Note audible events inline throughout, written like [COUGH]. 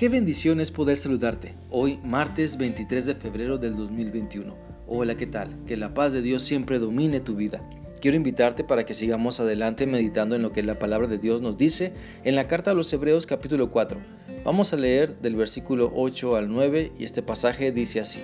Qué bendición es poder saludarte hoy, martes 23 de febrero del 2021. Hola, ¿qué tal? Que la paz de Dios siempre domine tu vida. Quiero invitarte para que sigamos adelante meditando en lo que la palabra de Dios nos dice en la carta a los Hebreos capítulo 4. Vamos a leer del versículo 8 al 9 y este pasaje dice así.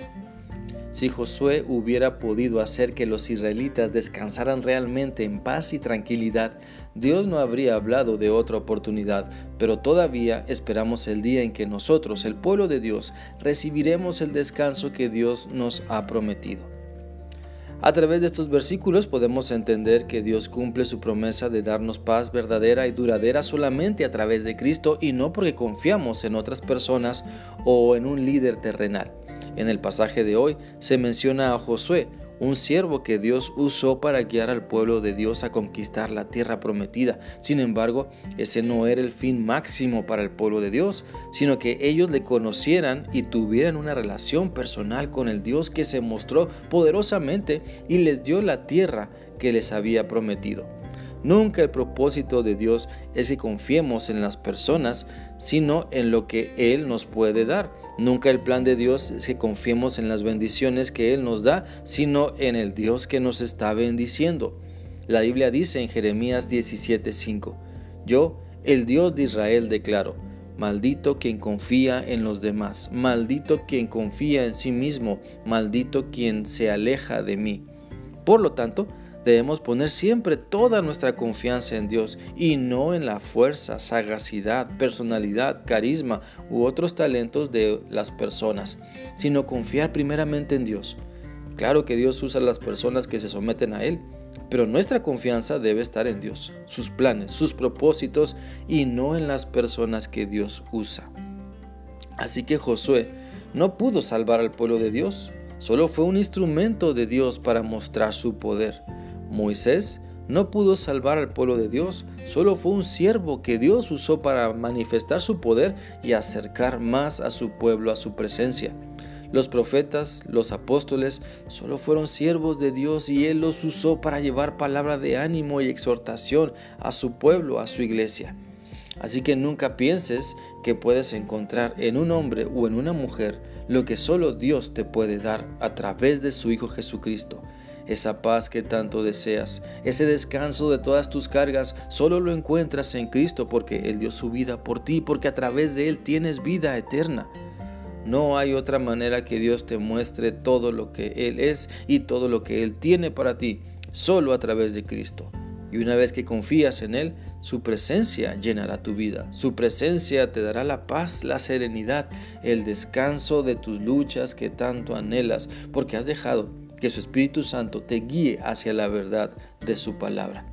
Si Josué hubiera podido hacer que los israelitas descansaran realmente en paz y tranquilidad, Dios no habría hablado de otra oportunidad, pero todavía esperamos el día en que nosotros, el pueblo de Dios, recibiremos el descanso que Dios nos ha prometido. A través de estos versículos podemos entender que Dios cumple su promesa de darnos paz verdadera y duradera solamente a través de Cristo y no porque confiamos en otras personas o en un líder terrenal. En el pasaje de hoy se menciona a Josué, un siervo que Dios usó para guiar al pueblo de Dios a conquistar la tierra prometida. Sin embargo, ese no era el fin máximo para el pueblo de Dios, sino que ellos le conocieran y tuvieran una relación personal con el Dios que se mostró poderosamente y les dio la tierra que les había prometido. Nunca el propósito de Dios es que confiemos en las personas, sino en lo que Él nos puede dar. Nunca el plan de Dios es que confiemos en las bendiciones que Él nos da, sino en el Dios que nos está bendiciendo. La Biblia dice en Jeremías 17:5, Yo, el Dios de Israel, declaro, Maldito quien confía en los demás, maldito quien confía en sí mismo, maldito quien se aleja de mí. Por lo tanto, Debemos poner siempre toda nuestra confianza en Dios y no en la fuerza, sagacidad, personalidad, carisma u otros talentos de las personas, sino confiar primeramente en Dios. Claro que Dios usa a las personas que se someten a Él, pero nuestra confianza debe estar en Dios, sus planes, sus propósitos y no en las personas que Dios usa. Así que Josué no pudo salvar al pueblo de Dios, solo fue un instrumento de Dios para mostrar su poder. Moisés no pudo salvar al pueblo de Dios, solo fue un siervo que Dios usó para manifestar su poder y acercar más a su pueblo a su presencia. Los profetas, los apóstoles, solo fueron siervos de Dios y Él los usó para llevar palabra de ánimo y exhortación a su pueblo, a su iglesia. Así que nunca pienses que puedes encontrar en un hombre o en una mujer lo que solo Dios te puede dar a través de su Hijo Jesucristo. Esa paz que tanto deseas, ese descanso de todas tus cargas, solo lo encuentras en Cristo porque Él dio su vida por ti, porque a través de Él tienes vida eterna. No hay otra manera que Dios te muestre todo lo que Él es y todo lo que Él tiene para ti, solo a través de Cristo. Y una vez que confías en Él, su presencia llenará tu vida. Su presencia te dará la paz, la serenidad, el descanso de tus luchas que tanto anhelas, porque has dejado que su Espíritu Santo te guíe hacia la verdad de su palabra.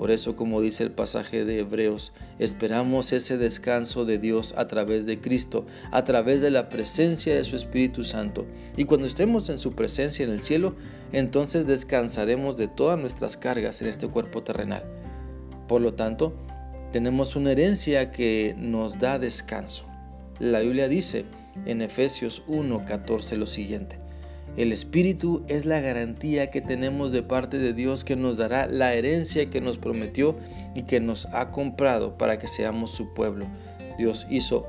Por eso, como dice el pasaje de Hebreos, esperamos ese descanso de Dios a través de Cristo, a través de la presencia de su Espíritu Santo. Y cuando estemos en su presencia en el cielo, entonces descansaremos de todas nuestras cargas en este cuerpo terrenal. Por lo tanto, tenemos una herencia que nos da descanso. La Biblia dice en Efesios 1:14 lo siguiente. El Espíritu es la garantía que tenemos de parte de Dios que nos dará la herencia que nos prometió y que nos ha comprado para que seamos su pueblo. Dios hizo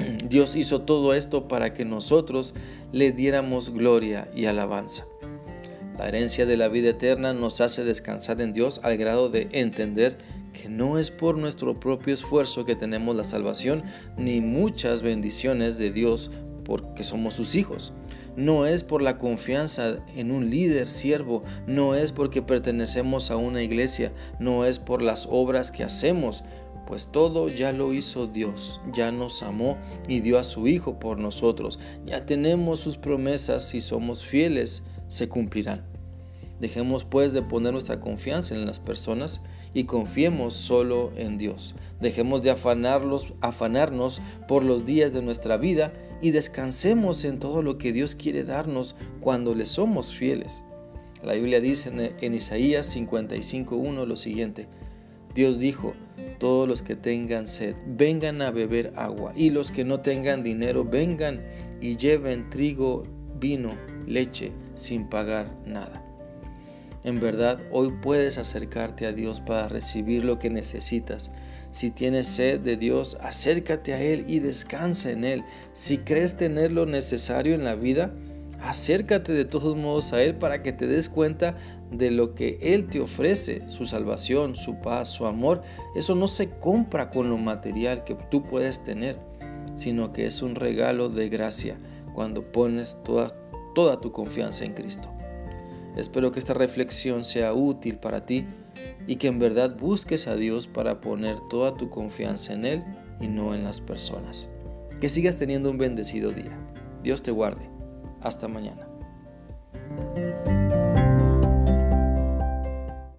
[CLEARS THROAT] Dios hizo todo esto para que nosotros le diéramos gloria y alabanza. La herencia de la vida eterna nos hace descansar en Dios al grado de entender que no es por nuestro propio esfuerzo que tenemos la salvación, ni muchas bendiciones de Dios porque somos sus hijos. No es por la confianza en un líder siervo, no es porque pertenecemos a una iglesia, no es por las obras que hacemos, pues todo ya lo hizo Dios, ya nos amó y dio a su Hijo por nosotros, ya tenemos sus promesas, si somos fieles, se cumplirán. Dejemos pues de poner nuestra confianza en las personas y confiemos solo en Dios. Dejemos de afanarlos, afanarnos por los días de nuestra vida y descansemos en todo lo que Dios quiere darnos cuando le somos fieles. La Biblia dice en, Isaías 55.1 lo siguiente. Dios dijo, todos los que tengan sed, vengan a beber agua, y los que no tengan dinero, vengan y lleven trigo, vino, leche, sin pagar nada. En verdad, hoy puedes acercarte a Dios para recibir lo que necesitas. Si tienes sed de Dios, acércate a Él y descansa en Él. Si crees tener lo necesario en la vida, acércate de todos modos a Él para que te des cuenta de lo que Él te ofrece, su salvación, su paz, su amor. Eso no se compra con lo material que tú puedes tener, sino que es un regalo de gracia cuando pones toda, toda tu confianza en Cristo. Espero que esta reflexión sea útil para ti y que en verdad busques a Dios para poner toda tu confianza en Él y no en las personas. Que sigas teniendo un bendecido día. Dios te guarde. Hasta mañana.